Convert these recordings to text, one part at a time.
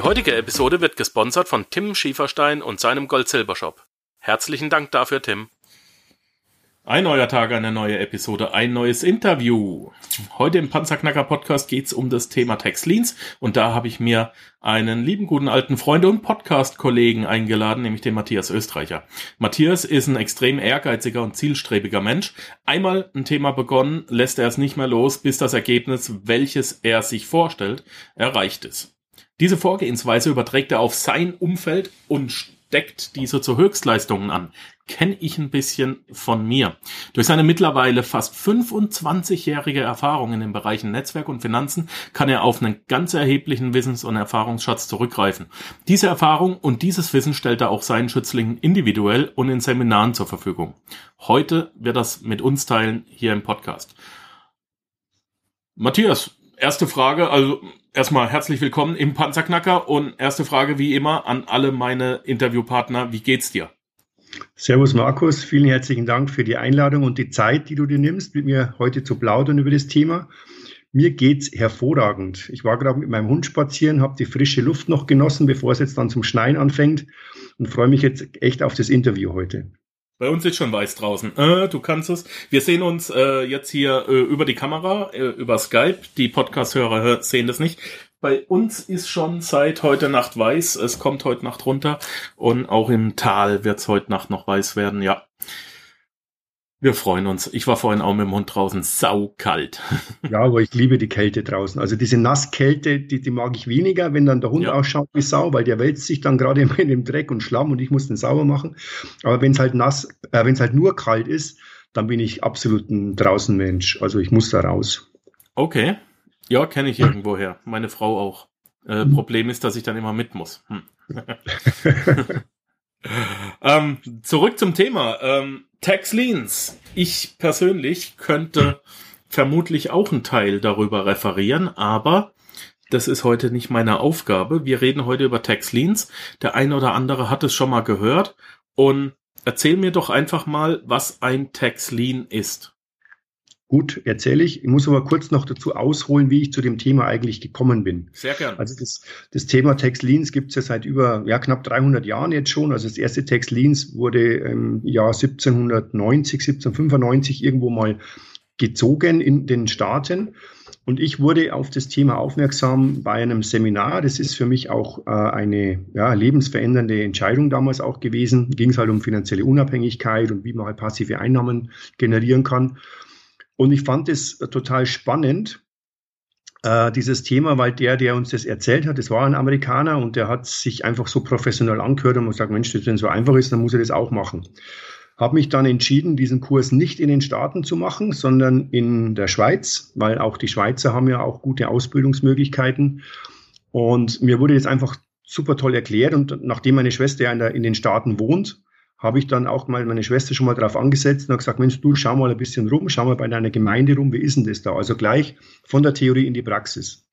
Die heutige Episode wird gesponsert von Tim Schieferstein und seinem Gold-Silber-Shop. Herzlichen Dank dafür, Tim. Ein neuer Tag, eine neue Episode, ein neues Interview. Heute im Panzerknacker Podcast geht's um das Thema Tax Liens und da habe ich mir einen lieben guten alten Freund und Podcast-Kollegen eingeladen, nämlich den Matthias Österreicher. Matthias ist ein extrem ehrgeiziger und zielstrebiger Mensch. Einmal ein Thema begonnen, lässt er es nicht mehr los, bis das Ergebnis, welches er sich vorstellt, erreicht ist. Diese Vorgehensweise überträgt er auf sein Umfeld und steckt diese zu Höchstleistungen an. Kenne ich ein bisschen von mir. Durch seine mittlerweile fast 25-jährige Erfahrung in den Bereichen Netzwerk und Finanzen kann er auf einen ganz erheblichen Wissens- und Erfahrungsschatz zurückgreifen. Diese Erfahrung und dieses Wissen stellt er auch seinen Schützlingen individuell und in Seminaren zur Verfügung. Heute wird das mit uns teilen hier im Podcast. Matthias, erste Frage, also erstmal herzlich willkommen im Panzerknacker und erste Frage wie immer an alle meine Interviewpartner, wie geht's dir? Servus Markus, vielen herzlichen Dank für die Einladung und die Zeit, die du dir nimmst, mit mir heute zu plaudern über das Thema. Mir geht's hervorragend. Ich war gerade mit meinem Hund spazieren, habe die frische Luft noch genossen, bevor es jetzt dann zum Schneien anfängt und freue mich jetzt echt auf das Interview heute. Bei uns ist schon weiß draußen. Äh, du kannst es. Wir sehen uns äh, jetzt hier äh, über die Kamera, äh, über Skype. Die Podcast-Hörer sehen das nicht. Bei uns ist schon seit heute Nacht weiß. Es kommt heute Nacht runter. Und auch im Tal wird es heute Nacht noch weiß werden. Ja. Wir freuen uns. Ich war vorhin auch mit dem Hund draußen saukalt. Ja, aber ich liebe die Kälte draußen. Also diese Nasskälte, die, die mag ich weniger, wenn dann der Hund ja. ausschaut wie Sau, weil der wälzt sich dann gerade in dem Dreck und Schlamm und ich muss den sauber machen. Aber wenn es halt nass, äh, wenn es halt nur kalt ist, dann bin ich absolut ein Draußenmensch. Also ich muss da raus. Okay. Ja, kenne ich irgendwoher. Meine Frau auch. Äh, mhm. Problem ist, dass ich dann immer mit muss. Hm. ähm, zurück zum Thema. Ähm, Tax Liens. Ich persönlich könnte vermutlich auch einen Teil darüber referieren, aber das ist heute nicht meine Aufgabe. Wir reden heute über Tax Liens. Der eine oder andere hat es schon mal gehört. Und erzähl mir doch einfach mal, was ein Tax Lien ist. Gut, erzähle ich. Ich muss aber kurz noch dazu ausholen, wie ich zu dem Thema eigentlich gekommen bin. Sehr gern. Also das, das Thema Tax Liens gibt es ja seit über ja, knapp 300 Jahren jetzt schon. Also das erste Tax Liens wurde im Jahr 1790, 1795 irgendwo mal gezogen in den Staaten. Und ich wurde auf das Thema aufmerksam bei einem Seminar. Das ist für mich auch äh, eine ja, lebensverändernde Entscheidung damals auch gewesen. Ging es halt um finanzielle Unabhängigkeit und wie man halt passive Einnahmen generieren kann. Und ich fand es total spannend, äh, dieses Thema, weil der, der uns das erzählt hat, das war ein Amerikaner und der hat sich einfach so professionell angehört und man sagt, Mensch, wenn es so einfach ist, dann muss er das auch machen. Habe mich dann entschieden, diesen Kurs nicht in den Staaten zu machen, sondern in der Schweiz, weil auch die Schweizer haben ja auch gute Ausbildungsmöglichkeiten. Und mir wurde jetzt einfach super toll erklärt und nachdem meine Schwester ja in, der, in den Staaten wohnt, habe ich dann auch mal meine Schwester schon mal drauf angesetzt und habe gesagt, Mensch, du schau mal ein bisschen rum, schau mal bei deiner Gemeinde rum, wie ist denn das da? Also gleich von der Theorie in die Praxis.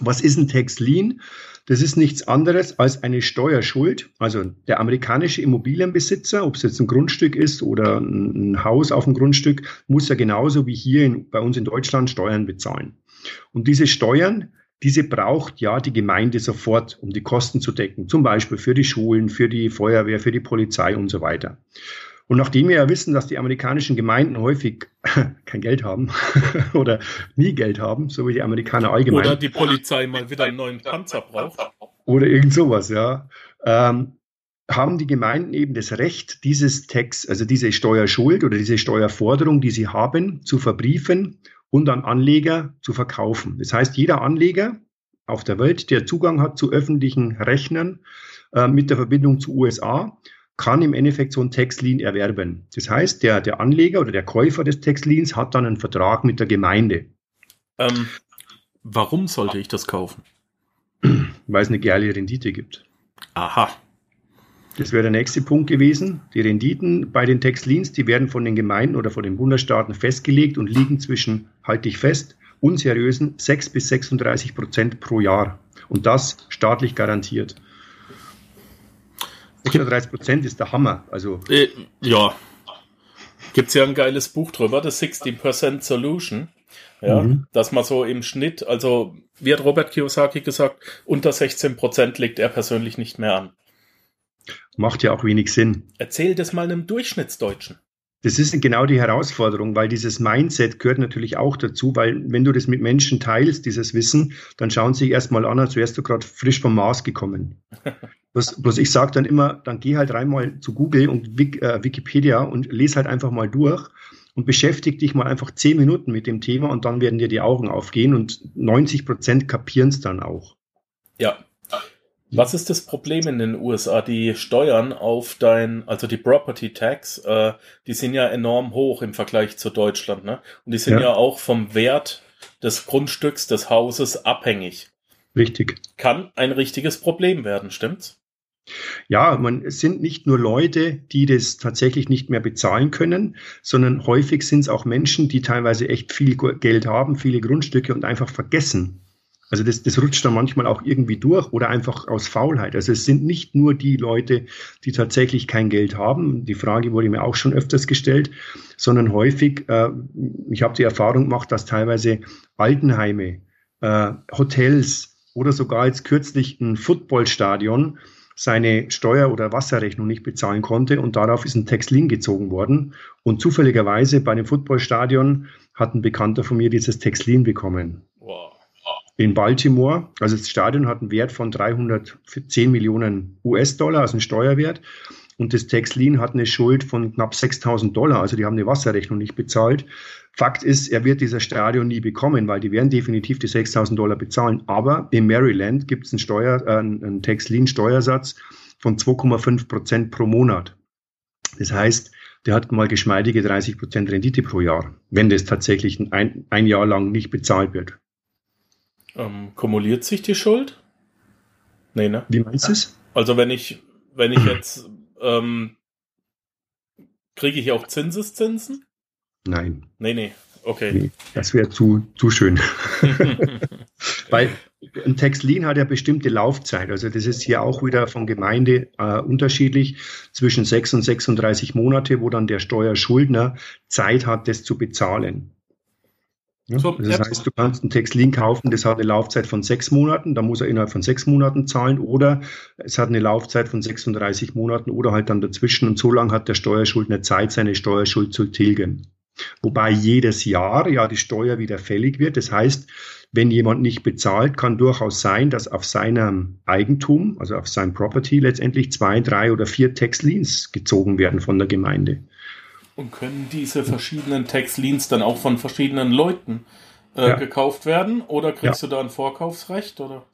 Was ist ein Tax Lien? Das ist nichts anderes als eine Steuerschuld. Also der amerikanische Immobilienbesitzer, ob es jetzt ein Grundstück ist oder ein Haus auf dem Grundstück, muss ja genauso wie hier in, bei uns in Deutschland Steuern bezahlen. Und diese Steuern, diese braucht ja die Gemeinde sofort, um die Kosten zu decken, zum Beispiel für die Schulen, für die Feuerwehr, für die Polizei und so weiter. Und nachdem wir ja wissen, dass die amerikanischen Gemeinden häufig kein Geld haben oder nie Geld haben, so wie die Amerikaner allgemein. Oder die Polizei mal wieder einen neuen Panzer braucht. Oder irgend sowas, ja. Ähm, haben die Gemeinden eben das Recht, dieses Tax, also diese Steuerschuld oder diese Steuerforderung, die sie haben, zu verbriefen und an Anleger zu verkaufen. Das heißt, jeder Anleger auf der Welt, der Zugang hat zu öffentlichen Rechnern äh, mit der Verbindung zu USA, kann im Endeffekt so ein Tax-Lien erwerben. Das heißt, der, der Anleger oder der Käufer des Tax-Liens hat dann einen Vertrag mit der Gemeinde. Ähm, warum sollte ich das kaufen? Weil es eine geile Rendite gibt. Aha. Das wäre der nächste Punkt gewesen. Die Renditen bei den Textlins, die werden von den Gemeinden oder von den Bundesstaaten festgelegt und liegen zwischen, halte ich fest, unseriösen 6 bis 36 Prozent pro Jahr. Und das staatlich garantiert. 36 Prozent ist der Hammer. Also äh, ja, Gibt es ja ein geiles Buch drüber, The 60% Solution. Ja, mhm. dass man so im Schnitt, also wie hat Robert Kiyosaki gesagt, unter 16 Prozent legt er persönlich nicht mehr an. Macht ja auch wenig Sinn. Erzähl das mal einem Durchschnittsdeutschen. Das ist genau die Herausforderung, weil dieses Mindset gehört natürlich auch dazu, weil wenn du das mit Menschen teilst, dieses Wissen, dann schauen sie sich erstmal an, als wärst du gerade frisch vom Mars gekommen. bloß, bloß ich sage dann immer, dann geh halt reinmal zu Google und äh, Wikipedia und lese halt einfach mal durch und beschäftige dich mal einfach zehn Minuten mit dem Thema und dann werden dir die Augen aufgehen und 90 Prozent kapieren es dann auch. Ja, was ist das Problem in den USA? Die Steuern auf dein, also die Property Tax, äh, die sind ja enorm hoch im Vergleich zu Deutschland, ne? Und die sind ja, ja auch vom Wert des Grundstücks, des Hauses abhängig. Richtig. Kann ein richtiges Problem werden, stimmt's? Ja, man, es sind nicht nur Leute, die das tatsächlich nicht mehr bezahlen können, sondern häufig sind es auch Menschen, die teilweise echt viel Geld haben, viele Grundstücke und einfach vergessen, also das, das rutscht dann manchmal auch irgendwie durch oder einfach aus Faulheit. Also es sind nicht nur die Leute, die tatsächlich kein Geld haben. Die Frage wurde mir auch schon öfters gestellt, sondern häufig, äh, ich habe die Erfahrung gemacht, dass teilweise Altenheime, äh, Hotels oder sogar jetzt kürzlich ein Footballstadion seine Steuer- oder Wasserrechnung nicht bezahlen konnte und darauf ist ein Textlin gezogen worden. Und zufälligerweise bei dem Footballstadion hat ein Bekannter von mir dieses Textlin bekommen. Wow in Baltimore. Also das Stadion hat einen Wert von 310 Millionen US-Dollar, also einen Steuerwert. Und das Texlin hat eine Schuld von knapp 6000 Dollar. Also die haben eine Wasserrechnung nicht bezahlt. Fakt ist, er wird dieser Stadion nie bekommen, weil die werden definitiv die 6000 Dollar bezahlen. Aber in Maryland gibt es einen, Steuer, äh, einen Texlin-Steuersatz von 2,5 Prozent pro Monat. Das heißt, der hat mal geschmeidige 30 Prozent Rendite pro Jahr, wenn das tatsächlich ein, ein Jahr lang nicht bezahlt wird. Ähm, kumuliert sich die Schuld? Nee, ne? Wie meinst du es? Also wenn ich, wenn ich jetzt, ähm, kriege ich auch Zinseszinsen? Nein. Nee, nee. Okay. Nee, das wäre zu, zu schön. Weil ein Textlin hat ja bestimmte Laufzeit. Also das ist hier auch wieder von Gemeinde äh, unterschiedlich. Zwischen 6 und 36 Monate, wo dann der Steuerschuldner Zeit hat, das zu bezahlen. Ja, so, das ja. heißt, du kannst einen Textlin kaufen, das hat eine Laufzeit von sechs Monaten, da muss er innerhalb von sechs Monaten zahlen, oder es hat eine Laufzeit von 36 Monaten oder halt dann dazwischen und so lange hat der Steuerschuldner Zeit, seine Steuerschuld zu tilgen. Wobei jedes Jahr ja die Steuer wieder fällig wird. Das heißt, wenn jemand nicht bezahlt, kann durchaus sein, dass auf seinem Eigentum, also auf seinem Property letztendlich zwei, drei oder vier Textlins gezogen werden von der Gemeinde. Und können diese verschiedenen Tax-Liens dann auch von verschiedenen Leuten äh, ja. gekauft werden? Oder kriegst ja. du da ein Vorkaufsrecht? Oder?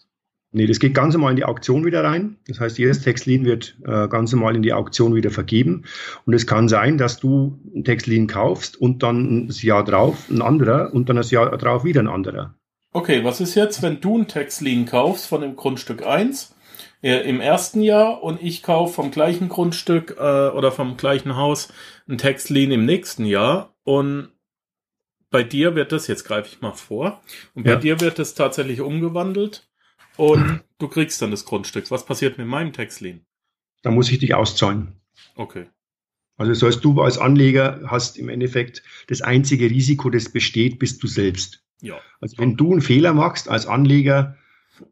Nee, das geht ganz normal in die Auktion wieder rein. Das heißt, jedes Textlien wird äh, ganz normal in die Auktion wieder vergeben. Und es kann sein, dass du ein Textlien kaufst und dann das Jahr drauf ein anderer und dann das Jahr drauf wieder ein anderer. Okay, was ist jetzt, wenn du ein Textlien kaufst von dem Grundstück 1 äh, im ersten Jahr und ich kaufe vom gleichen Grundstück äh, oder vom gleichen Haus ein Textlien im nächsten Jahr und bei dir wird das, jetzt greife ich mal vor, und bei ja. dir wird das tatsächlich umgewandelt und du kriegst dann das Grundstück. Was passiert mit meinem Textlien? Da muss ich dich auszahlen. Okay. Also das heißt, du als Anleger hast im Endeffekt das einzige Risiko, das besteht, bist du selbst. Ja. Also wenn du einen Fehler machst als Anleger,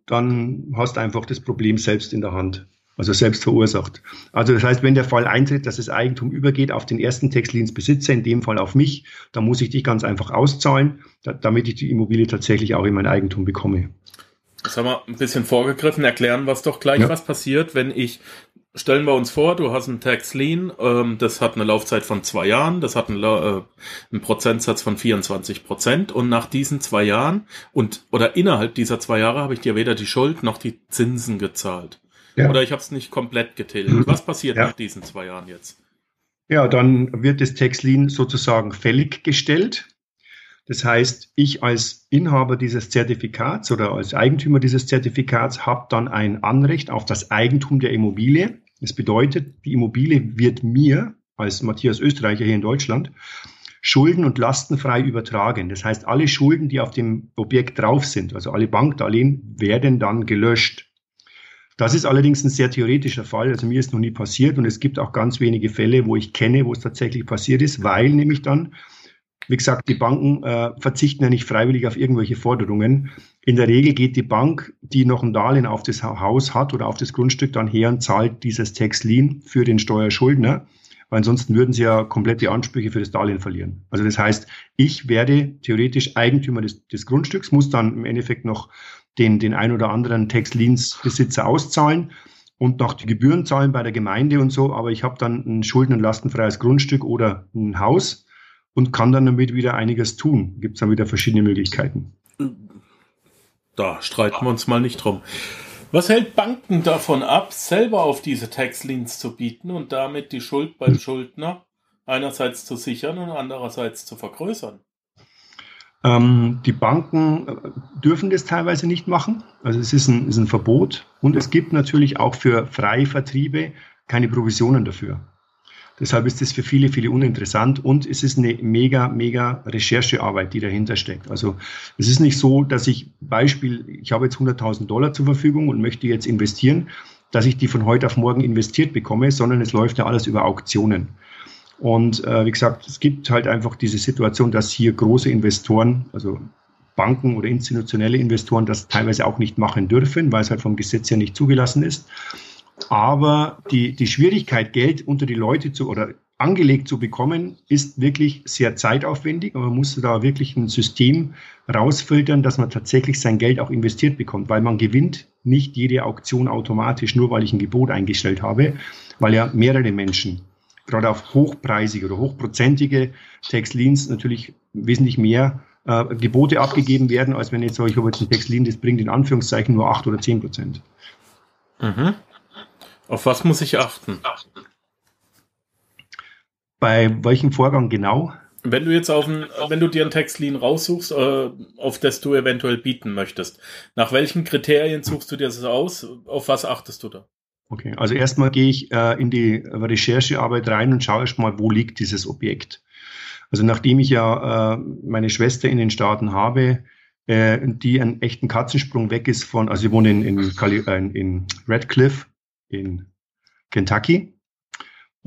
dann hast du einfach das Problem selbst in der Hand. Also selbst verursacht. Also das heißt, wenn der Fall eintritt, dass das Eigentum übergeht auf den ersten Textlinsbesitzer, in dem Fall auf mich, dann muss ich dich ganz einfach auszahlen, damit ich die Immobilie tatsächlich auch in mein Eigentum bekomme. Das haben wir ein bisschen vorgegriffen. Erklären es doch gleich, ja. was passiert, wenn ich Stellen wir uns vor, du hast ein Tax Lien, ähm, das hat eine Laufzeit von zwei Jahren, das hat einen, äh, einen Prozentsatz von 24 Prozent und nach diesen zwei Jahren und oder innerhalb dieser zwei Jahre habe ich dir weder die Schuld noch die Zinsen gezahlt. Ja. Oder ich habe es nicht komplett getilgt. Was passiert ja. nach diesen zwei Jahren jetzt? Ja, dann wird das Tax Lien sozusagen fällig gestellt. Das heißt, ich als Inhaber dieses Zertifikats oder als Eigentümer dieses Zertifikats habe dann ein Anrecht auf das Eigentum der Immobilie Das bedeutet, die Immobilie wird mir als Matthias Österreicher hier in Deutschland schulden- und lastenfrei übertragen. Das heißt, alle Schulden, die auf dem Objekt drauf sind, also alle Bankdarlehen, werden dann gelöscht. Das ist allerdings ein sehr theoretischer Fall. Also mir ist noch nie passiert und es gibt auch ganz wenige Fälle, wo ich kenne, wo es tatsächlich passiert ist, weil nämlich dann, wie gesagt, die Banken äh, verzichten ja nicht freiwillig auf irgendwelche Forderungen. In der Regel geht die Bank, die noch ein Darlehen auf das Haus hat oder auf das Grundstück, dann her und zahlt dieses Tax Lien für den Steuerschuldner. Weil ansonsten würden sie ja komplette Ansprüche für das Darlehen verlieren. Also das heißt, ich werde theoretisch Eigentümer des, des Grundstücks, muss dann im Endeffekt noch den, den ein oder anderen Tax-Liens-Besitzer auszahlen und noch die Gebühren zahlen bei der Gemeinde und so, aber ich habe dann ein schulden- und lastenfreies Grundstück oder ein Haus und kann dann damit wieder einiges tun. Gibt es dann wieder verschiedene Möglichkeiten. Da streiten wir uns mal nicht drum. Was hält Banken davon ab, selber auf diese Tax-Liens zu bieten und damit die Schuld beim Schuldner einerseits zu sichern und andererseits zu vergrößern? Ähm, die Banken äh, dürfen das teilweise nicht machen. Also es ist ein, ist ein Verbot. Und es gibt natürlich auch für freie Vertriebe keine Provisionen dafür. Deshalb ist das für viele, viele uninteressant und es ist eine mega, mega Recherchearbeit, die dahinter steckt. Also es ist nicht so, dass ich Beispiel, ich habe jetzt 100.000 Dollar zur Verfügung und möchte jetzt investieren, dass ich die von heute auf morgen investiert bekomme, sondern es läuft ja alles über Auktionen. Und äh, wie gesagt, es gibt halt einfach diese Situation, dass hier große Investoren, also Banken oder institutionelle Investoren das teilweise auch nicht machen dürfen, weil es halt vom Gesetz her nicht zugelassen ist. Aber die, die Schwierigkeit, Geld unter die Leute zu oder angelegt zu bekommen, ist wirklich sehr zeitaufwendig. Man muss da wirklich ein System rausfiltern, dass man tatsächlich sein Geld auch investiert bekommt, weil man gewinnt nicht jede Auktion automatisch, nur weil ich ein Gebot eingestellt habe, weil ja mehrere Menschen gerade auf hochpreisige oder hochprozentige Textlins natürlich wesentlich mehr äh, Gebote abgegeben werden, als wenn ich sage, ich habe jetzt ein Textlin, das bringt in Anführungszeichen nur 8 oder 10 Prozent. Mhm. Auf was muss ich achten? Bei welchem Vorgang genau? Wenn du jetzt auf ein, wenn du dir einen Textlin raussuchst, äh, auf das du eventuell bieten möchtest, nach welchen Kriterien suchst du dir das aus? Auf was achtest du da? Okay, also erstmal gehe ich äh, in die Recherchearbeit rein und schaue erstmal, wo liegt dieses Objekt. Also nachdem ich ja äh, meine Schwester in den Staaten habe, äh, die einen echten Katzensprung weg ist von, also sie wohnt in, in, äh, in Redcliffe in Kentucky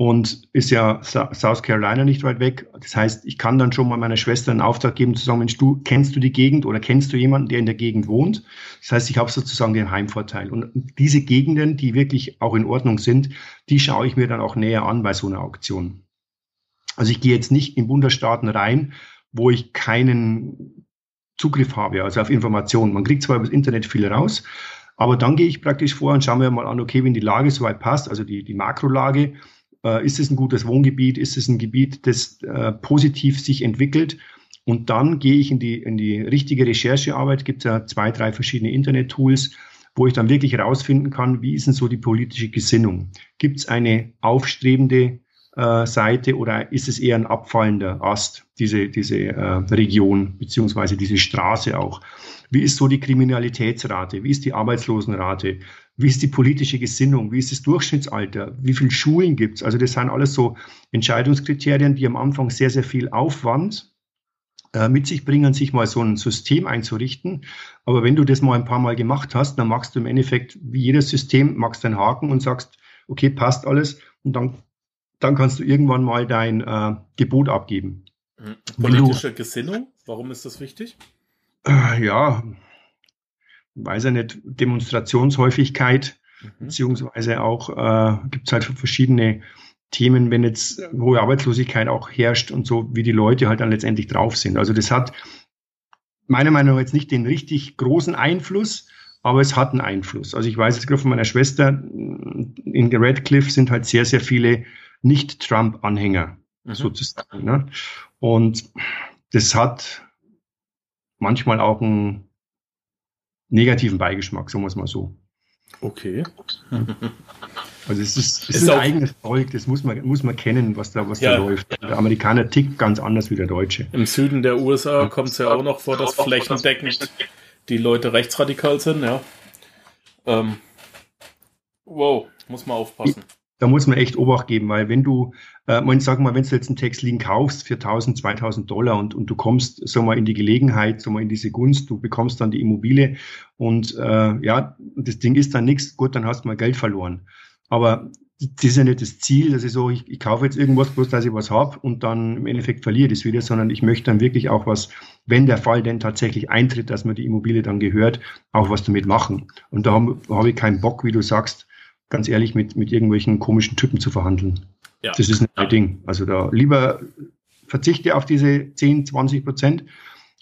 und ist ja South Carolina nicht weit weg. Das heißt, ich kann dann schon mal meiner Schwester einen Auftrag geben, zu sagen, Mensch, du kennst du die Gegend oder kennst du jemanden, der in der Gegend wohnt? Das heißt, ich habe sozusagen den Heimvorteil. Und diese Gegenden, die wirklich auch in Ordnung sind, die schaue ich mir dann auch näher an bei so einer Auktion. Also ich gehe jetzt nicht in Bundesstaaten rein, wo ich keinen Zugriff habe, also auf Informationen. Man kriegt zwar über das Internet viel raus, aber dann gehe ich praktisch vor und schaue mir mal an, okay, wenn die Lage soweit passt, also die, die Makrolage, äh, ist es ein gutes Wohngebiet? Ist es ein Gebiet, das äh, positiv sich entwickelt? Und dann gehe ich in die, in die richtige Recherchearbeit. Gibt es ja zwei, drei verschiedene Internet-Tools, wo ich dann wirklich herausfinden kann, wie ist denn so die politische Gesinnung? Gibt es eine aufstrebende äh, Seite oder ist es eher ein abfallender Ast, diese, diese äh, Region beziehungsweise diese Straße auch? Wie ist so die Kriminalitätsrate? Wie ist die Arbeitslosenrate? Wie ist die politische Gesinnung? Wie ist das Durchschnittsalter? Wie viele Schulen gibt es? Also das sind alles so Entscheidungskriterien, die am Anfang sehr, sehr viel Aufwand äh, mit sich bringen, sich mal so ein System einzurichten. Aber wenn du das mal ein paar Mal gemacht hast, dann machst du im Endeffekt wie jedes System, machst einen Haken und sagst, okay, passt alles. Und dann, dann kannst du irgendwann mal dein äh, Gebot abgeben. Hm. Politische Gesinnung, warum ist das wichtig? Äh, ja, weiß ja nicht, Demonstrationshäufigkeit, mhm. beziehungsweise auch äh, gibt es halt verschiedene Themen, wenn jetzt hohe Arbeitslosigkeit auch herrscht und so, wie die Leute halt dann letztendlich drauf sind. Also das hat meiner Meinung nach jetzt nicht den richtig großen Einfluss, aber es hat einen Einfluss. Also ich weiß jetzt gerade von meiner Schwester, in Redcliffe sind halt sehr, sehr viele Nicht-Trump-Anhänger mhm. sozusagen. Ne? Und das hat manchmal auch einen negativen Beigeschmack, sagen wir es mal so. Okay. Also es ist, es ist, ist ein eigenes Volk, das muss man, muss man kennen, was da, was ja. da läuft. Der Amerikaner tickt ganz anders wie der Deutsche. Im Süden der USA kommt es ja auch noch vor, dass flächendeckend die Leute rechtsradikal sind, ja. Ähm, wow, muss man aufpassen. Da muss man echt Obacht geben, weil wenn du, äh, man sag mal, wenn du jetzt einen Textlin kaufst für 1000, 2000 Dollar und, und du kommst, sag mal, in die Gelegenheit, sag mal, in diese Gunst, du bekommst dann die Immobilie und äh, ja, das Ding ist dann nichts, gut, dann hast du mal Geld verloren. Aber das ist ja nicht das Ziel, dass ich so, ich, ich kaufe jetzt irgendwas, bloß dass ich was habe und dann im Endeffekt verliere das wieder, sondern ich möchte dann wirklich auch was, wenn der Fall denn tatsächlich eintritt, dass mir die Immobilie dann gehört, auch was damit machen. Und da habe hab ich keinen Bock, wie du sagst, ganz ehrlich, mit, mit irgendwelchen komischen Typen zu verhandeln. Ja. Das ist nicht mein Ding. Also da lieber verzichte auf diese 10, 20 Prozent,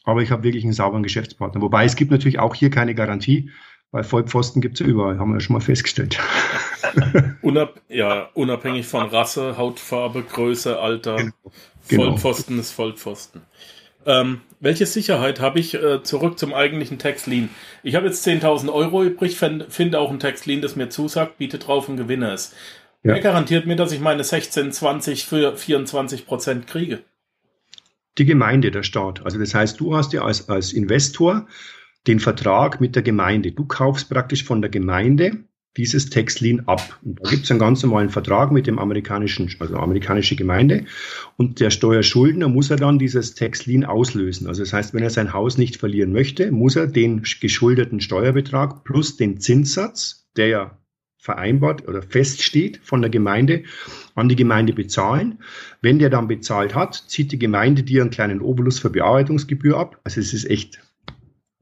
aber ich habe wirklich einen sauberen Geschäftspartner. Wobei es gibt natürlich auch hier keine Garantie, weil Vollpfosten gibt es ja überall, haben wir ja schon mal festgestellt. Unab ja, unabhängig von Rasse, Hautfarbe, Größe, Alter. Genau. genau. Vollpfosten ist Vollpfosten. Ähm, welche Sicherheit habe ich äh, zurück zum eigentlichen Textlien? Ich habe jetzt 10.000 Euro übrig, finde auch ein Textlien, das mir zusagt, biete drauf und gewinne es. Ja. Wer garantiert mir, dass ich meine 16, 20 für 24 Prozent kriege? Die Gemeinde, der Staat. Also das heißt, du hast ja als, als Investor den Vertrag mit der Gemeinde. Du kaufst praktisch von der Gemeinde dieses Textlin ab. Und da gibt es einen ganz normalen Vertrag mit dem amerikanischen, also amerikanische Gemeinde. Und der Steuerschuldner muss er dann dieses Textlin auslösen. Also das heißt, wenn er sein Haus nicht verlieren möchte, muss er den geschuldeten Steuerbetrag plus den Zinssatz, der ja vereinbart oder feststeht von der Gemeinde, an die Gemeinde bezahlen. Wenn der dann bezahlt hat, zieht die Gemeinde dir einen kleinen Obolus für Bearbeitungsgebühr ab. Also es ist echt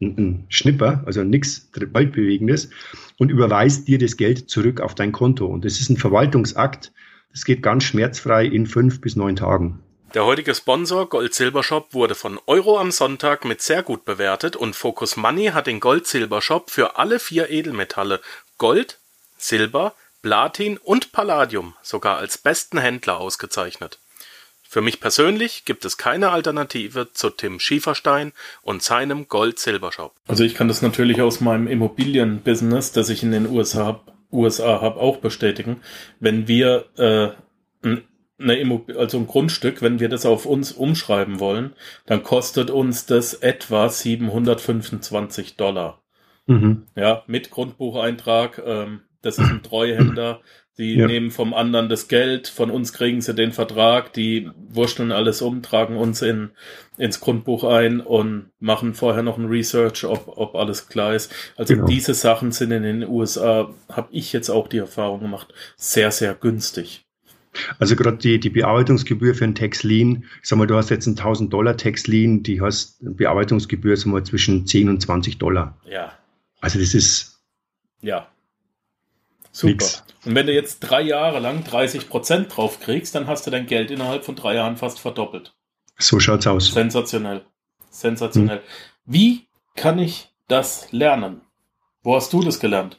ein Schnipper, also nichts Weltbewegendes, und überweist dir das Geld zurück auf dein Konto. Und das ist ein Verwaltungsakt. Das geht ganz schmerzfrei in fünf bis neun Tagen. Der heutige Sponsor Gold-Silber-Shop wurde von Euro am Sonntag mit sehr gut bewertet und Focus Money hat den Gold-Silber-Shop für alle vier Edelmetalle Gold, Silber, Platin und Palladium sogar als besten Händler ausgezeichnet. Für mich persönlich gibt es keine Alternative zu Tim Schieferstein und seinem Gold-Silber-Shop. Also ich kann das natürlich aus meinem Immobilienbusiness, das ich in den USA habe, USA hab, auch bestätigen. Wenn wir äh, eine Immobil also ein Grundstück, wenn wir das auf uns umschreiben wollen, dann kostet uns das etwa 725 Dollar. Mhm. Ja, mit Grundbucheintrag. Ähm, das ist ein Treuhänder. Sie ja. nehmen vom anderen das Geld, von uns kriegen sie den Vertrag, die wurschteln alles um, tragen uns in, ins Grundbuch ein und machen vorher noch ein Research, ob, ob alles klar ist. Also genau. diese Sachen sind in den USA, habe ich jetzt auch die Erfahrung gemacht, sehr, sehr günstig. Also gerade die, die Bearbeitungsgebühr für ein Tax-Lien, ich sag mal, du hast jetzt einen 1000 Dollar Tax-Lien, die hast Bearbeitungsgebühr, sag mal, zwischen 10 und 20 Dollar. Ja. Also das ist. Ja. Super. Nix. Und wenn du jetzt drei Jahre lang 30 Prozent drauf kriegst, dann hast du dein Geld innerhalb von drei Jahren fast verdoppelt. So schaut's aus. Sensationell. Sensationell. Hm. Wie kann ich das lernen? Wo hast du das gelernt?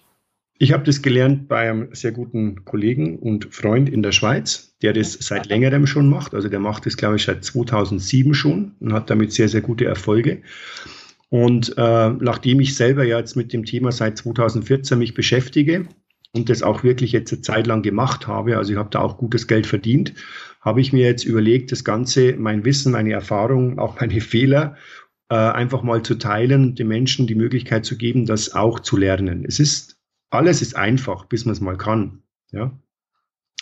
Ich habe das gelernt bei einem sehr guten Kollegen und Freund in der Schweiz, der das seit längerem schon macht. Also der macht das, glaube ich, seit 2007 schon und hat damit sehr, sehr gute Erfolge. Und äh, nachdem ich selber ja jetzt mit dem Thema seit 2014 mich beschäftige, und das auch wirklich jetzt eine Zeit lang gemacht habe, also ich habe da auch gutes Geld verdient, habe ich mir jetzt überlegt, das Ganze, mein Wissen, meine Erfahrungen, auch meine Fehler äh, einfach mal zu teilen, den Menschen die Möglichkeit zu geben, das auch zu lernen. Es ist, alles ist einfach, bis man es mal kann. Ja.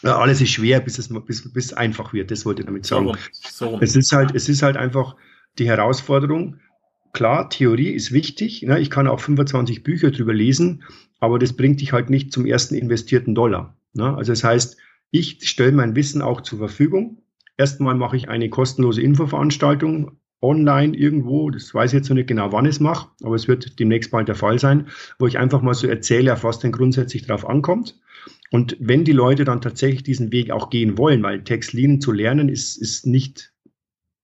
Alles ist schwer, bis es, bis, bis einfach wird. Das wollte ich damit sagen. So, so. Es ist halt, es ist halt einfach die Herausforderung. Klar, Theorie ist wichtig. Ne? Ich kann auch 25 Bücher drüber lesen, aber das bringt dich halt nicht zum ersten investierten Dollar. Ne? Also das heißt, ich stelle mein Wissen auch zur Verfügung. Erstmal mache ich eine kostenlose Infoveranstaltung online irgendwo, das weiß ich jetzt noch nicht genau, wann ich es mache, aber es wird demnächst bald der Fall sein, wo ich einfach mal so erzähle, auf was denn grundsätzlich drauf ankommt. Und wenn die Leute dann tatsächlich diesen Weg auch gehen wollen, weil Textlinen zu lernen ist, ist nicht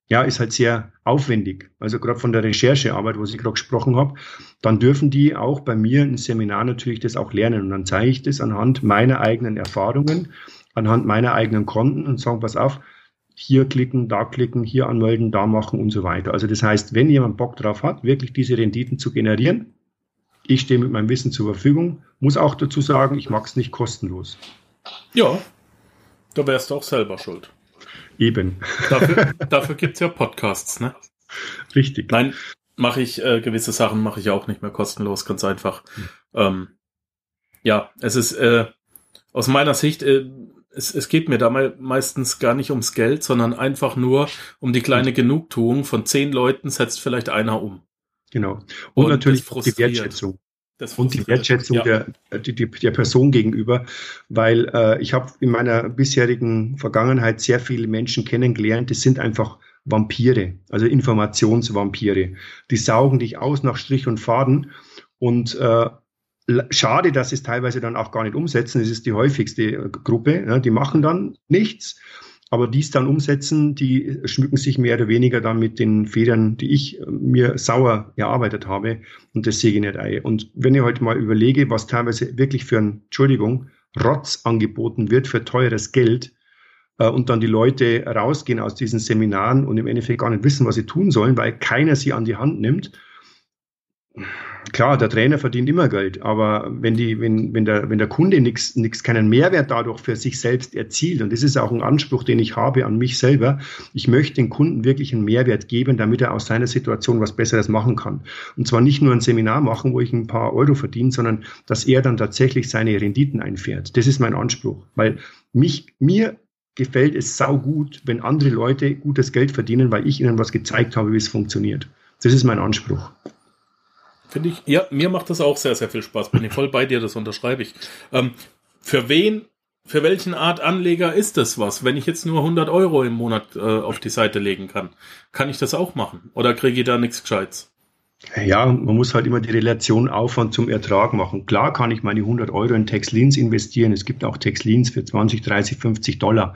ja, ist halt sehr aufwendig. Also gerade von der Recherchearbeit, wo ich gerade gesprochen habe, dann dürfen die auch bei mir im Seminar natürlich das auch lernen. Und dann zeige ich das anhand meiner eigenen Erfahrungen, anhand meiner eigenen Konten und sage, pass auf, hier klicken, da klicken, hier anmelden, da machen und so weiter. Also das heißt, wenn jemand Bock drauf hat, wirklich diese Renditen zu generieren, ich stehe mit meinem Wissen zur Verfügung, muss auch dazu sagen, ich mag es nicht kostenlos. Ja, da wärst du auch selber schuld. Eben. Dafür, dafür gibt es ja Podcasts, ne? Richtig. Nein, mache ich äh, gewisse Sachen mache ich auch nicht mehr kostenlos, ganz einfach. Hm. Ähm, ja, es ist äh, aus meiner Sicht, äh, es, es geht mir da meistens gar nicht ums Geld, sondern einfach nur um die kleine Genugtuung von zehn Leuten setzt vielleicht einer um. Genau. Und, und natürlich die Wertschätzung. Und die Wertschätzung ja. der, die, der Person gegenüber, weil äh, ich habe in meiner bisherigen Vergangenheit sehr viele Menschen kennengelernt, die sind einfach Vampire, also Informationsvampire. Die saugen dich aus nach Strich und Faden und äh, schade, dass sie es teilweise dann auch gar nicht umsetzen. Es ist die häufigste äh, Gruppe. Ja, die machen dann nichts, aber dies dann umsetzen, die schmücken sich mehr oder weniger dann mit den Federn, die ich äh, mir sauer erarbeitet habe. Und das sehe ich nicht ein. Und wenn ich heute mal überlege, was teilweise wirklich für ein, Entschuldigung, Rotz angeboten wird für teures Geld, äh, und dann die Leute rausgehen aus diesen Seminaren und im Endeffekt gar nicht wissen, was sie tun sollen, weil keiner sie an die Hand nimmt klar, der Trainer verdient immer Geld, aber wenn die, wenn, wenn der, wenn der Kunde nichts, nichts, keinen Mehrwert dadurch für sich selbst erzielt, und das ist auch ein Anspruch, den ich habe an mich selber, ich möchte den Kunden wirklich einen Mehrwert geben, damit er aus seiner Situation was Besseres machen kann. Und zwar nicht nur ein Seminar machen, wo ich ein paar Euro verdiene, sondern dass er dann tatsächlich seine Renditen einfährt. Das ist mein Anspruch, weil mich, mir gefällt es sau gut, wenn andere Leute gutes Geld verdienen, weil ich ihnen was gezeigt habe, wie es funktioniert. Das ist mein Anspruch. Finde ich, ja, mir macht das auch sehr, sehr viel Spaß. Bin ich voll bei dir, das unterschreibe ich. Ähm, für wen, für welchen Art Anleger ist das was? Wenn ich jetzt nur 100 Euro im Monat äh, auf die Seite legen kann, kann ich das auch machen? Oder kriege ich da nichts Gescheites? Ja, man muss halt immer die Relation Aufwand zum Ertrag machen. Klar kann ich meine 100 Euro in Texlins investieren. Es gibt auch Texlins für 20, 30, 50 Dollar.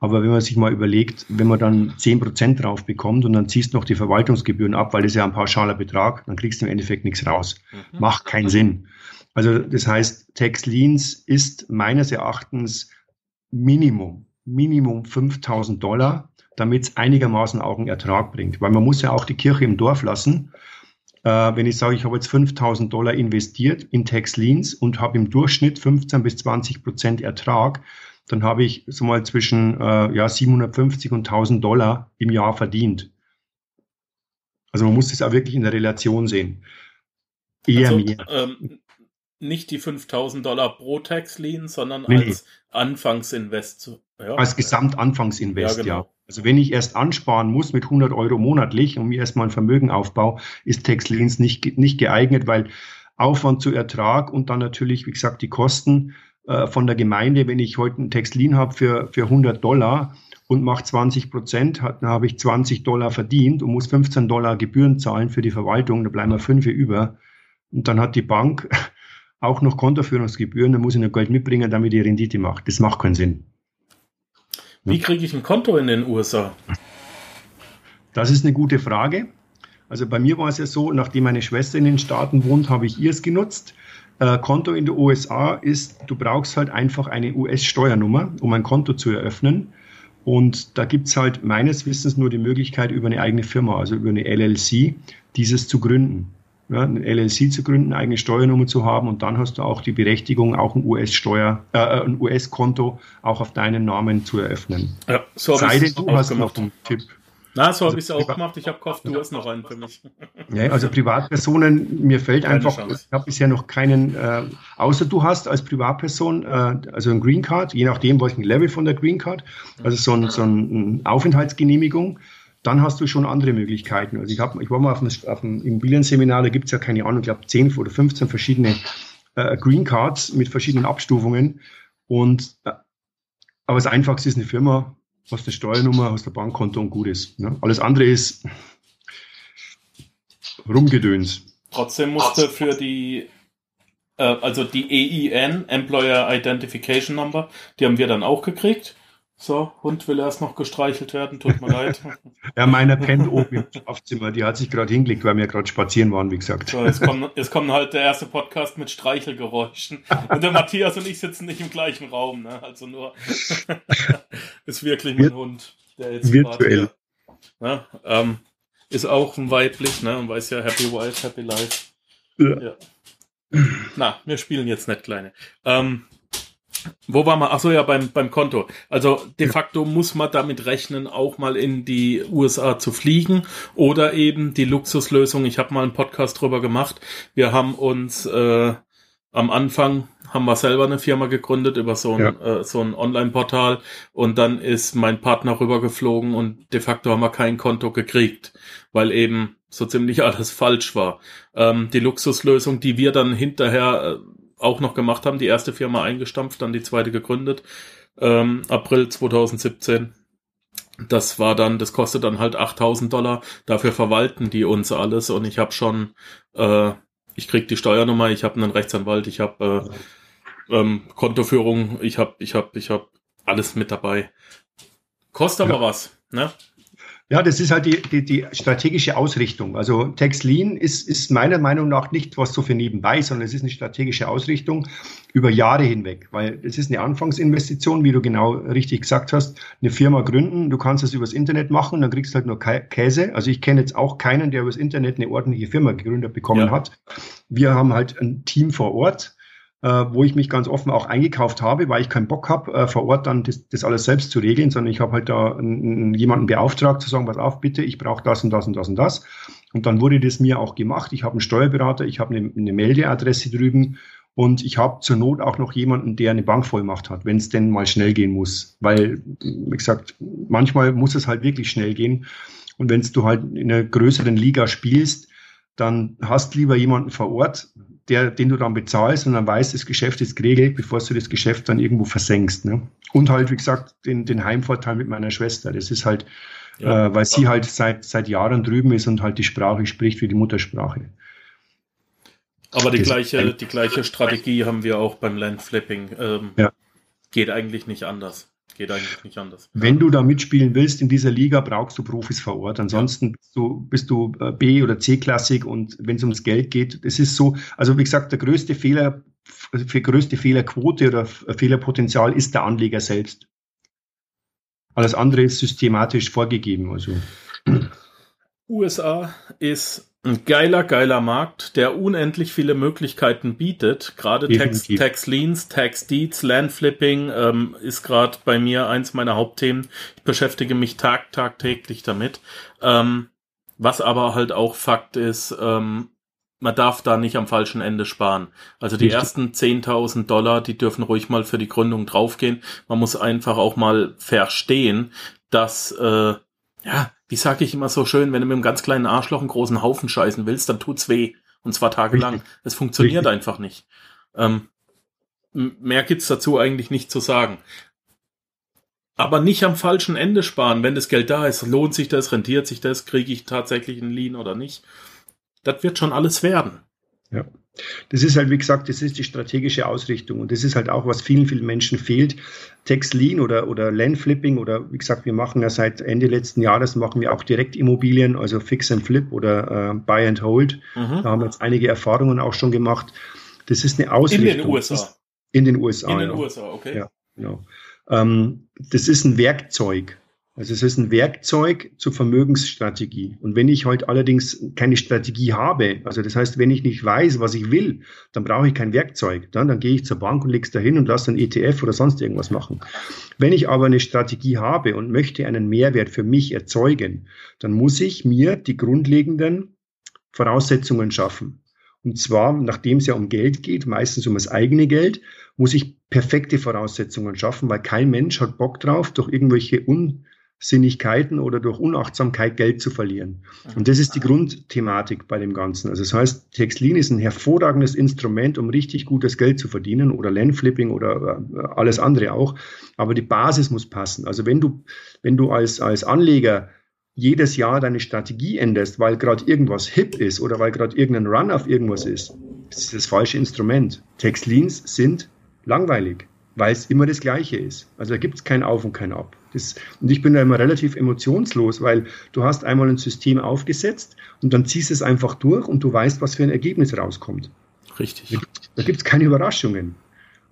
Aber wenn man sich mal überlegt, wenn man dann 10 Prozent drauf bekommt und dann ziehst du noch die Verwaltungsgebühren ab, weil das ja ein pauschaler Betrag, dann kriegst du im Endeffekt nichts raus. Mhm. Macht keinen Sinn. Also das heißt, Texlins ist meines Erachtens Minimum, Minimum 5000 Dollar, damit es einigermaßen auch einen Ertrag bringt. Weil man muss ja auch die Kirche im Dorf lassen. Äh, wenn ich sage, ich habe jetzt 5000 Dollar investiert in Tax Liens und habe im Durchschnitt 15 bis 20 Prozent Ertrag, dann habe ich so mal zwischen äh, ja, 750 und 1000 Dollar im Jahr verdient. Also man muss das auch wirklich in der Relation sehen. Eher also, mehr. Ähm, nicht die 5000 Dollar pro Tax Lien, sondern nee, als. Anfangsinvest. Ja. Als Gesamtanfangsinvest, ja, genau. ja. Also wenn ich erst ansparen muss mit 100 Euro monatlich und mir erstmal ein Vermögen aufbaue, ist Tax Liens nicht, nicht geeignet, weil Aufwand zu Ertrag und dann natürlich, wie gesagt, die Kosten äh, von der Gemeinde, wenn ich heute ein Textlin habe für, für 100 Dollar und mache 20 Prozent, dann habe ich 20 Dollar verdient und muss 15 Dollar Gebühren zahlen für die Verwaltung, da bleiben wir fünf über. Und dann hat die Bank auch noch Kontoführungsgebühren, dann muss ich noch Geld mitbringen, damit die Rendite macht. Das macht keinen Sinn. Wie kriege ich ein Konto in den USA? Das ist eine gute Frage. Also bei mir war es ja so, nachdem meine Schwester in den Staaten wohnt, habe ich ihr es genutzt. Äh, Konto in den USA ist, du brauchst halt einfach eine US-Steuernummer, um ein Konto zu eröffnen. Und da gibt es halt meines Wissens nur die Möglichkeit, über eine eigene Firma, also über eine LLC, dieses zu gründen ja, eine LLC zu gründen, eine eigene Steuernummer zu haben und dann hast du auch die Berechtigung, auch ein US-Steuer, äh, ein US-Konto auch auf deinen Namen zu eröffnen. Ja, so Sei denn, du hast gemacht. noch einen Tipp. Na, so also habe ich es auch gemacht. Ich habe gehofft, du hast noch einen für mich. Ja, also Privatpersonen, mir fällt Keine einfach, Chance. ich habe bisher noch keinen, äh, außer du hast als Privatperson, äh, also ein Green Card, je nachdem, welchen Level von der Green Card, also so ein, so ein Aufenthaltsgenehmigung, dann hast du schon andere Möglichkeiten. Also ich, hab, ich war mal auf einem, auf einem Immobilienseminar, da gibt es ja keine Ahnung, ich glaube 10 oder 15 verschiedene äh, Green Cards mit verschiedenen Abstufungen. Und äh, aber das Einfachste ist eine Firma, hast eine Steuernummer, hast ein Bankkonto und gut ist. Ne? Alles andere ist Rumgedöns. Trotzdem musste für die äh, also die EIN, Employer Identification Number, die haben wir dann auch gekriegt. So, Hund will erst noch gestreichelt werden, tut mir leid. ja, meiner pennt oben im Schlafzimmer, die hat sich gerade hingelegt, weil wir gerade spazieren waren, wie gesagt. So, jetzt kommt, jetzt kommt halt der erste Podcast mit Streichelgeräuschen. Und der Matthias und ich sitzen nicht im gleichen Raum, ne? Also nur ist wirklich mein Hund, der jetzt virtuell. ne? ähm, ist auch ein weiblich, ne? Und weiß ja, Happy Wife, Happy Life. Ja. ja. Na, wir spielen jetzt nicht kleine. Ähm, wo war man? Ach so, ja, beim, beim Konto. Also de facto muss man damit rechnen, auch mal in die USA zu fliegen oder eben die Luxuslösung. Ich habe mal einen Podcast drüber gemacht. Wir haben uns äh, am Anfang haben wir selber eine Firma gegründet über so ein, ja. äh, so ein Online-Portal und dann ist mein Partner rübergeflogen und de facto haben wir kein Konto gekriegt, weil eben so ziemlich alles falsch war. Ähm, die Luxuslösung, die wir dann hinterher äh, auch noch gemacht haben, die erste Firma eingestampft, dann die zweite gegründet, ähm, April 2017. Das war dann, das kostet dann halt 8000 Dollar. Dafür verwalten die uns alles und ich habe schon, äh, ich krieg die Steuernummer, ich habe einen Rechtsanwalt, ich habe äh, ähm, Kontoführung, ich habe, ich habe, ich habe alles mit dabei. Kostet aber ja. was, ne? Ja, das ist halt die, die, die strategische Ausrichtung. Also Text Lean ist, ist meiner Meinung nach nicht was so für nebenbei, sondern es ist eine strategische Ausrichtung über Jahre hinweg, weil es ist eine Anfangsinvestition, wie du genau richtig gesagt hast. Eine Firma gründen, du kannst es übers Internet machen, dann kriegst du halt nur Käse. Also ich kenne jetzt auch keinen, der übers Internet eine ordentliche Firma gegründet bekommen ja. hat. Wir haben halt ein Team vor Ort wo ich mich ganz offen auch eingekauft habe, weil ich keinen Bock habe, äh, vor Ort dann das, das alles selbst zu regeln, sondern ich habe halt da jemanden beauftragt zu sagen, was auf, bitte, ich brauche das und das und das und das. Und dann wurde das mir auch gemacht. Ich habe einen Steuerberater, ich habe eine, eine Meldeadresse drüben und ich habe zur Not auch noch jemanden, der eine Bankvollmacht hat, wenn es denn mal schnell gehen muss. Weil, wie gesagt, manchmal muss es halt wirklich schnell gehen. Und wenn du halt in einer größeren Liga spielst, dann hast lieber jemanden vor Ort, der, den du dann bezahlst und dann weißt, das Geschäft ist geregelt, bevor du das Geschäft dann irgendwo versenkst. Ne? Und halt, wie gesagt, den, den Heimvorteil mit meiner Schwester. Das ist halt, ja. äh, weil sie halt seit, seit Jahren drüben ist und halt die Sprache spricht wie die Muttersprache. Aber die gleiche, die gleiche Strategie haben wir auch beim Landflipping. Ähm, ja. Geht eigentlich nicht anders. Geht eigentlich nicht anders. Wenn du da mitspielen willst in dieser Liga, brauchst du Profis vor Ort. Ansonsten ja. bist du, bist du äh, B- oder C-Klassik und wenn es ums Geld geht, das ist so, also wie gesagt, der größte Fehler, für größte Fehlerquote oder Fehlerpotenzial ist der Anleger selbst. Alles andere ist systematisch vorgegeben. Also. USA ist ein geiler, geiler Markt, der unendlich viele Möglichkeiten bietet. Gerade Tax, Tax Leans, Tax Deeds, Landflipping ähm, ist gerade bei mir eins meiner Hauptthemen. Ich beschäftige mich tag, tagtäglich damit. Ähm, was aber halt auch Fakt ist, ähm, man darf da nicht am falschen Ende sparen. Also die Richtig. ersten 10.000 Dollar, die dürfen ruhig mal für die Gründung draufgehen. Man muss einfach auch mal verstehen, dass äh, ja, wie sage ich immer so schön, wenn du mit einem ganz kleinen Arschloch einen großen Haufen scheißen willst, dann tut's weh. Und zwar tagelang. Es funktioniert Richtig. einfach nicht. Ähm, mehr gibt's dazu eigentlich nicht zu sagen. Aber nicht am falschen Ende sparen. Wenn das Geld da ist, lohnt sich das, rentiert sich das, kriege ich tatsächlich einen Lean oder nicht. Das wird schon alles werden. Ja. Das ist halt, wie gesagt, das ist die strategische Ausrichtung und das ist halt auch, was vielen, vielen Menschen fehlt. Text Lean oder, oder Land Flipping oder wie gesagt, wir machen ja seit Ende letzten Jahres machen wir auch direkt Immobilien, also Fix and Flip oder äh, Buy and Hold. Mhm. Da haben wir jetzt einige Erfahrungen auch schon gemacht. Das ist eine Ausrichtung. In den USA. In den USA. In den ja. USA, okay. Ja, genau. Ähm, das ist ein Werkzeug. Also es ist ein Werkzeug zur Vermögensstrategie. Und wenn ich heute allerdings keine Strategie habe, also das heißt, wenn ich nicht weiß, was ich will, dann brauche ich kein Werkzeug. Dann, dann gehe ich zur Bank und leg's dahin und lasse dann ETF oder sonst irgendwas machen. Wenn ich aber eine Strategie habe und möchte einen Mehrwert für mich erzeugen, dann muss ich mir die grundlegenden Voraussetzungen schaffen. Und zwar, nachdem es ja um Geld geht, meistens um das eigene Geld, muss ich perfekte Voraussetzungen schaffen, weil kein Mensch hat Bock drauf, durch irgendwelche un Sinnigkeiten oder durch Unachtsamkeit Geld zu verlieren. Und das ist die Grundthematik bei dem Ganzen. Also das heißt, Textlin ist ein hervorragendes Instrument, um richtig gutes Geld zu verdienen oder Landflipping oder äh, alles andere auch. Aber die Basis muss passen. Also wenn du, wenn du als, als Anleger jedes Jahr deine Strategie änderst, weil gerade irgendwas hip ist oder weil gerade irgendein Run auf irgendwas ist, das ist das falsche Instrument. Textlins sind langweilig weil es immer das Gleiche ist. Also da gibt es kein Auf und kein Ab. Das, und ich bin da immer relativ emotionslos, weil du hast einmal ein System aufgesetzt und dann ziehst es einfach durch und du weißt, was für ein Ergebnis rauskommt. Richtig. Da gibt es keine Überraschungen.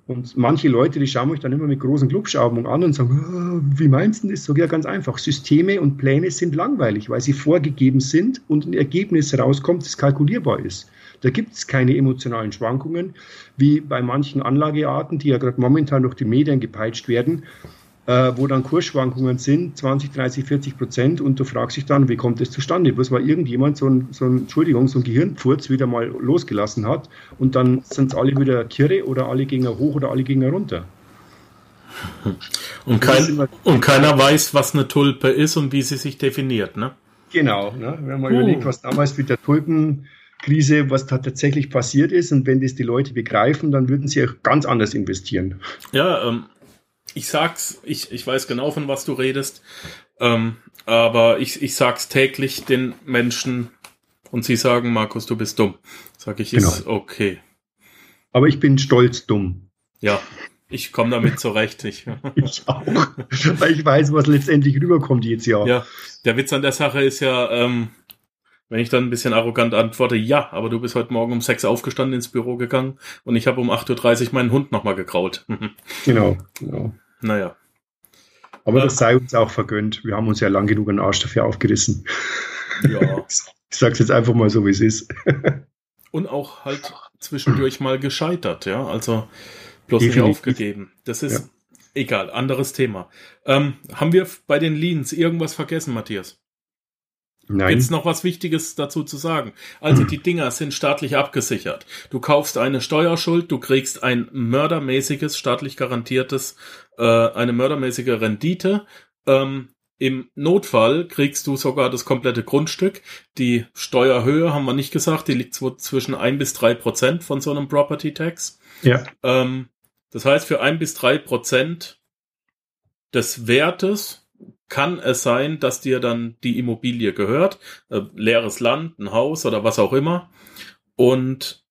Und manche Leute, die schauen mich dann immer mit großen Glubschauben an und sagen, oh, wie meinst du das? So ja, ganz einfach. Systeme und Pläne sind langweilig, weil sie vorgegeben sind und ein Ergebnis rauskommt, das kalkulierbar ist. Da gibt es keine emotionalen Schwankungen, wie bei manchen Anlagearten, die ja gerade momentan durch die Medien gepeitscht werden. äh, wo dann Kursschwankungen sind, 20, 30, 40 Prozent, und du fragst dich dann, wie kommt das zustande? Bloß weil irgendjemand so ein, so ein Entschuldigung, so ein Gehirnpfurz wieder mal losgelassen hat und dann sind es alle wieder Kirre oder alle gingen hoch oder alle gingen runter. Und, kein, und keiner weiß, was eine Tulpe ist und wie sie sich definiert, ne? Genau, ne? wenn man uh. überlegt, was damals mit der Tulpenkrise, was da tatsächlich passiert ist und wenn das die Leute begreifen, dann würden sie auch ganz anders investieren. Ja, ähm, ich sag's, ich, ich weiß genau, von was du redest, ähm, aber ich, ich sag's täglich den Menschen und sie sagen, Markus, du bist dumm. Sag ich, ist genau. okay. Aber ich bin stolz dumm. Ja, ich komme damit zurecht. Ich, ich auch. Weil ich weiß, was letztendlich rüberkommt jetzt ja. Ja, der Witz an der Sache ist ja, ähm, wenn ich dann ein bisschen arrogant antworte, ja, aber du bist heute Morgen um sechs aufgestanden ins Büro gegangen und ich habe um 8.30 Uhr meinen Hund nochmal gekraut. genau, genau. Naja. Aber das sei uns auch vergönnt. Wir haben uns ja lang genug einen Arsch dafür aufgerissen. Ja. Ich sag's jetzt einfach mal so, wie es ist. und auch halt zwischendurch mal gescheitert, ja. Also bloß Definitiv. nicht aufgegeben. Das ist ja. egal, anderes Thema. Ähm, haben wir bei den Leans irgendwas vergessen, Matthias? Nein. Jetzt noch was Wichtiges dazu zu sagen. Also die Dinger sind staatlich abgesichert. Du kaufst eine Steuerschuld, du kriegst ein mördermäßiges, staatlich garantiertes, äh, eine mördermäßige Rendite. Ähm, Im Notfall kriegst du sogar das komplette Grundstück. Die Steuerhöhe haben wir nicht gesagt, die liegt zwischen ein bis drei Prozent von so einem Property Tax. Ja. Ähm, das heißt, für ein bis drei Prozent des Wertes kann es sein, dass dir dann die Immobilie gehört, äh, leeres Land, ein Haus oder was auch immer. Und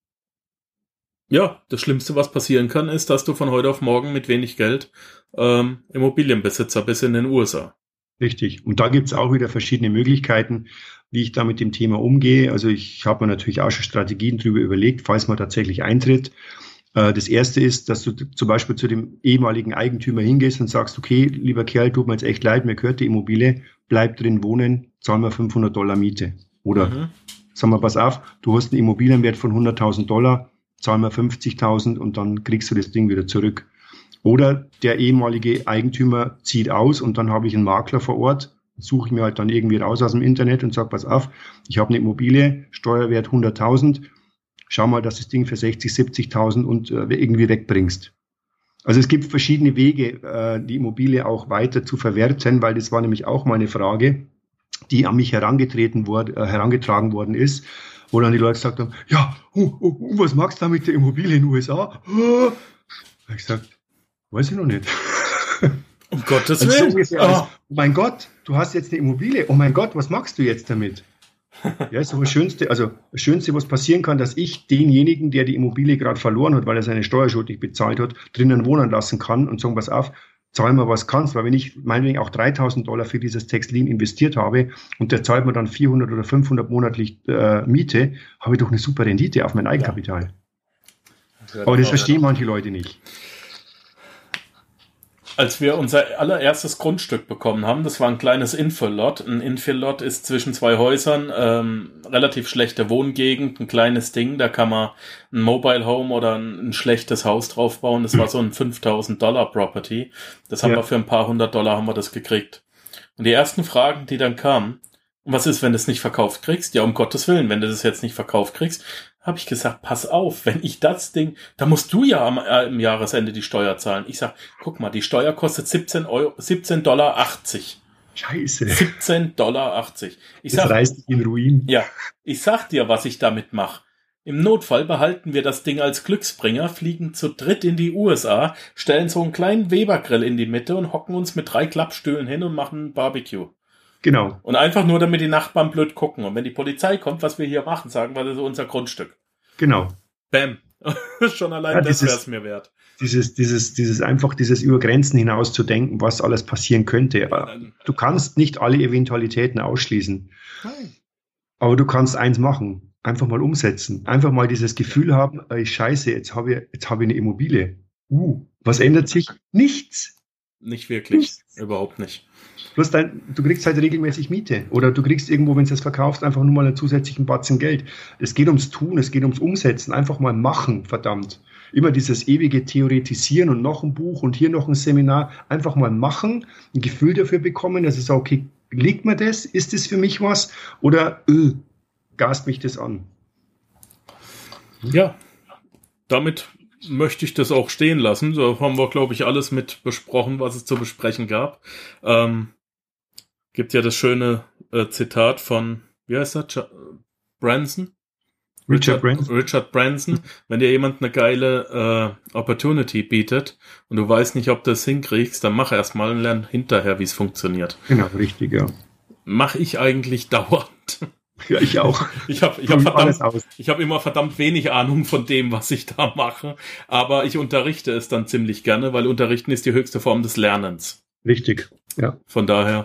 ja, das Schlimmste, was passieren kann, ist, dass du von heute auf morgen mit wenig Geld ähm, Immobilienbesitzer bist in den USA. Richtig. Und da gibt es auch wieder verschiedene Möglichkeiten, wie ich da mit dem Thema umgehe. Also ich habe mir natürlich auch schon Strategien darüber überlegt, falls man tatsächlich eintritt. Äh, das erste ist, dass du zum Beispiel zu dem ehemaligen Eigentümer hingehst und sagst, okay, lieber Kerl, tut mir jetzt echt leid, mir gehört die Immobilie, bleib drin wohnen, zahl mir 500 Dollar Miete. Oder mhm. sag mal, pass auf, du hast einen Immobilienwert von 100.000 Dollar, zahl mir 50.000 und dann kriegst du das Ding wieder zurück. Oder der ehemalige Eigentümer zieht aus und dann habe ich einen Makler vor Ort, suche ich mir halt dann irgendwie raus aus dem Internet und sage, pass auf, ich habe eine Immobilie, Steuerwert 100.000, schau mal, dass das Ding für 60, 70.000 und äh, irgendwie wegbringst. Also es gibt verschiedene Wege, äh, die Immobilie auch weiter zu verwerten, weil das war nämlich auch mal eine Frage, die an mich herangetreten wurde, äh, herangetragen worden ist, wo dann die Leute gesagt haben, ja, uh, uh, uh, was magst du da mit der Immobilie in den USA? Uh. Ich gesagt, weiß ich noch nicht. Um Gottes also Willen. So oh. oh mein Gott, du hast jetzt eine Immobilie. Oh mein Gott, was machst du jetzt damit? Ja, ist doch das Schönste, also das Schönste, was passieren kann, dass ich denjenigen, der die Immobilie gerade verloren hat, weil er seine Steuerschuld nicht bezahlt hat, drinnen wohnen lassen kann und sagen, pass auf, zahl mal was kannst, weil wenn ich meinetwegen auch 3000 Dollar für dieses Textilin investiert habe und der zahlt mir dann 400 oder 500 monatlich äh, Miete, habe ich doch eine super Rendite auf mein Eigenkapital. Ja. Aber das verstehen manche Leute nicht als wir unser allererstes Grundstück bekommen haben, das war ein kleines Infill-Lot. Ein Infill-Lot ist zwischen zwei Häusern, ähm, relativ schlechte Wohngegend, ein kleines Ding, da kann man ein Mobile Home oder ein, ein schlechtes Haus draufbauen. Das war so ein 5000 Dollar Property. Das haben ja. wir für ein paar hundert Dollar haben wir das gekriegt. Und die ersten Fragen, die dann kamen, was ist, wenn du es nicht verkauft kriegst? Ja, um Gottes Willen, wenn du das jetzt nicht verkauft kriegst, habe ich gesagt, pass auf, wenn ich das Ding, da musst du ja am, äh, im Jahresende die Steuer zahlen. Ich sag, guck mal, die Steuer kostet 17 Euro, 17 Dollar 80. Scheiße. 17 Dollar 80. Ich das sag, reißt dich in Ruin. Ja, ich sag dir, was ich damit mache. Im Notfall behalten wir das Ding als Glücksbringer, fliegen zu dritt in die USA, stellen so einen kleinen Webergrill in die Mitte und hocken uns mit drei Klappstühlen hin und machen ein Barbecue. Genau. Und einfach nur, damit die Nachbarn blöd gucken. Und wenn die Polizei kommt, was wir hier machen, sagen wir, das ist unser Grundstück. Genau. Bam. Schon allein ja, das wäre es mir wert. Dieses, dieses, dieses einfach dieses über Grenzen hinaus zu denken, was alles passieren könnte. Du kannst nicht alle Eventualitäten ausschließen. Nein. Aber du kannst eins machen. Einfach mal umsetzen. Einfach mal dieses Gefühl haben, ey, scheiße, jetzt habe ich, jetzt habe ich eine Immobilie. Uh, was ändert sich? Nichts. nicht wirklich. Überhaupt nicht. Plus dein, du kriegst halt regelmäßig Miete oder du kriegst irgendwo, wenn du es verkaufst, einfach nur mal einen zusätzlichen Batzen Geld. Es geht ums Tun, es geht ums Umsetzen, einfach mal machen, verdammt. Immer dieses ewige Theoretisieren und noch ein Buch und hier noch ein Seminar, einfach mal machen, ein Gefühl dafür bekommen, dass es okay, liegt mir das, ist das für mich was oder öh, gast mich das an. Ja, damit möchte ich das auch stehen lassen. So haben wir, glaube ich, alles mit besprochen, was es zu besprechen gab. Ähm, gibt ja das schöne äh, Zitat von, wie heißt er? Ch Branson? Richard, Richard, Branson. Richard Branson. Wenn dir jemand eine geile äh, Opportunity bietet und du weißt nicht, ob du es hinkriegst, dann mach erstmal und lern hinterher, wie es funktioniert. Genau, richtig, ja. Mach ich eigentlich dauernd. Ja, ich auch. Ich habe ich hab verdammt, ich hab immer verdammt wenig Ahnung von dem, was ich da mache. Aber ich unterrichte es dann ziemlich gerne, weil Unterrichten ist die höchste Form des Lernens. Richtig, ja. Von daher,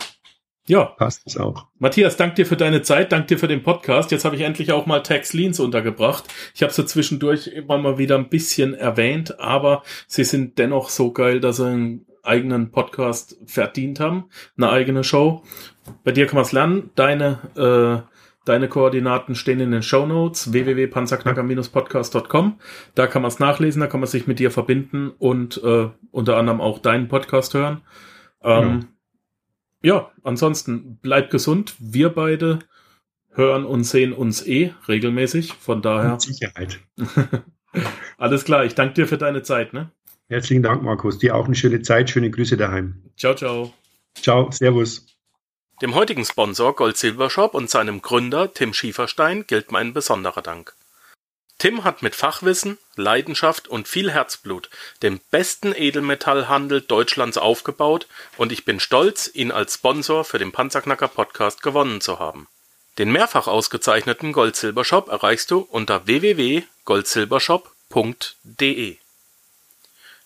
ja. Passt es auch. Matthias, dank dir für deine Zeit, dank dir für den Podcast. Jetzt habe ich endlich auch mal Tax Leans untergebracht. Ich habe sie zwischendurch immer mal wieder ein bisschen erwähnt, aber sie sind dennoch so geil, dass sie einen eigenen Podcast verdient haben, eine eigene Show. Bei dir kann man es lernen. Deine äh, Deine Koordinaten stehen in den Show Notes www.panzerknacker-podcast.com. Da kann man es nachlesen, da kann man sich mit dir verbinden und äh, unter anderem auch deinen Podcast hören. Ähm, ja. ja, ansonsten bleibt gesund. Wir beide hören und sehen uns eh regelmäßig. Von daher. Mit Sicherheit. Alles klar, ich danke dir für deine Zeit. Ne? Herzlichen Dank, Markus. Dir auch eine schöne Zeit, schöne Grüße daheim. Ciao, ciao. Ciao, Servus. Dem heutigen Sponsor Gold Silver Shop und seinem Gründer Tim Schieferstein gilt mein besonderer Dank. Tim hat mit Fachwissen, Leidenschaft und viel Herzblut den besten Edelmetallhandel Deutschlands aufgebaut und ich bin stolz, ihn als Sponsor für den Panzerknacker Podcast gewonnen zu haben. Den mehrfach ausgezeichneten Gold Silber Shop erreichst du unter www.goldsilbershop.de.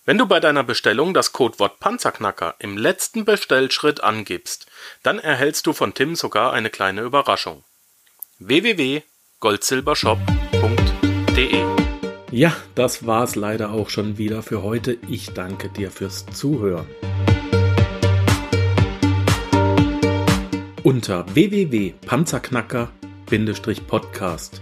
Wenn du bei deiner Bestellung das Codewort Panzerknacker im letzten Bestellschritt angibst, dann erhältst du von Tim sogar eine kleine Überraschung. www.goldsilbershop.de Ja, das war's leider auch schon wieder für heute. Ich danke dir fürs Zuhören. Unter www.panzerknacker-podcast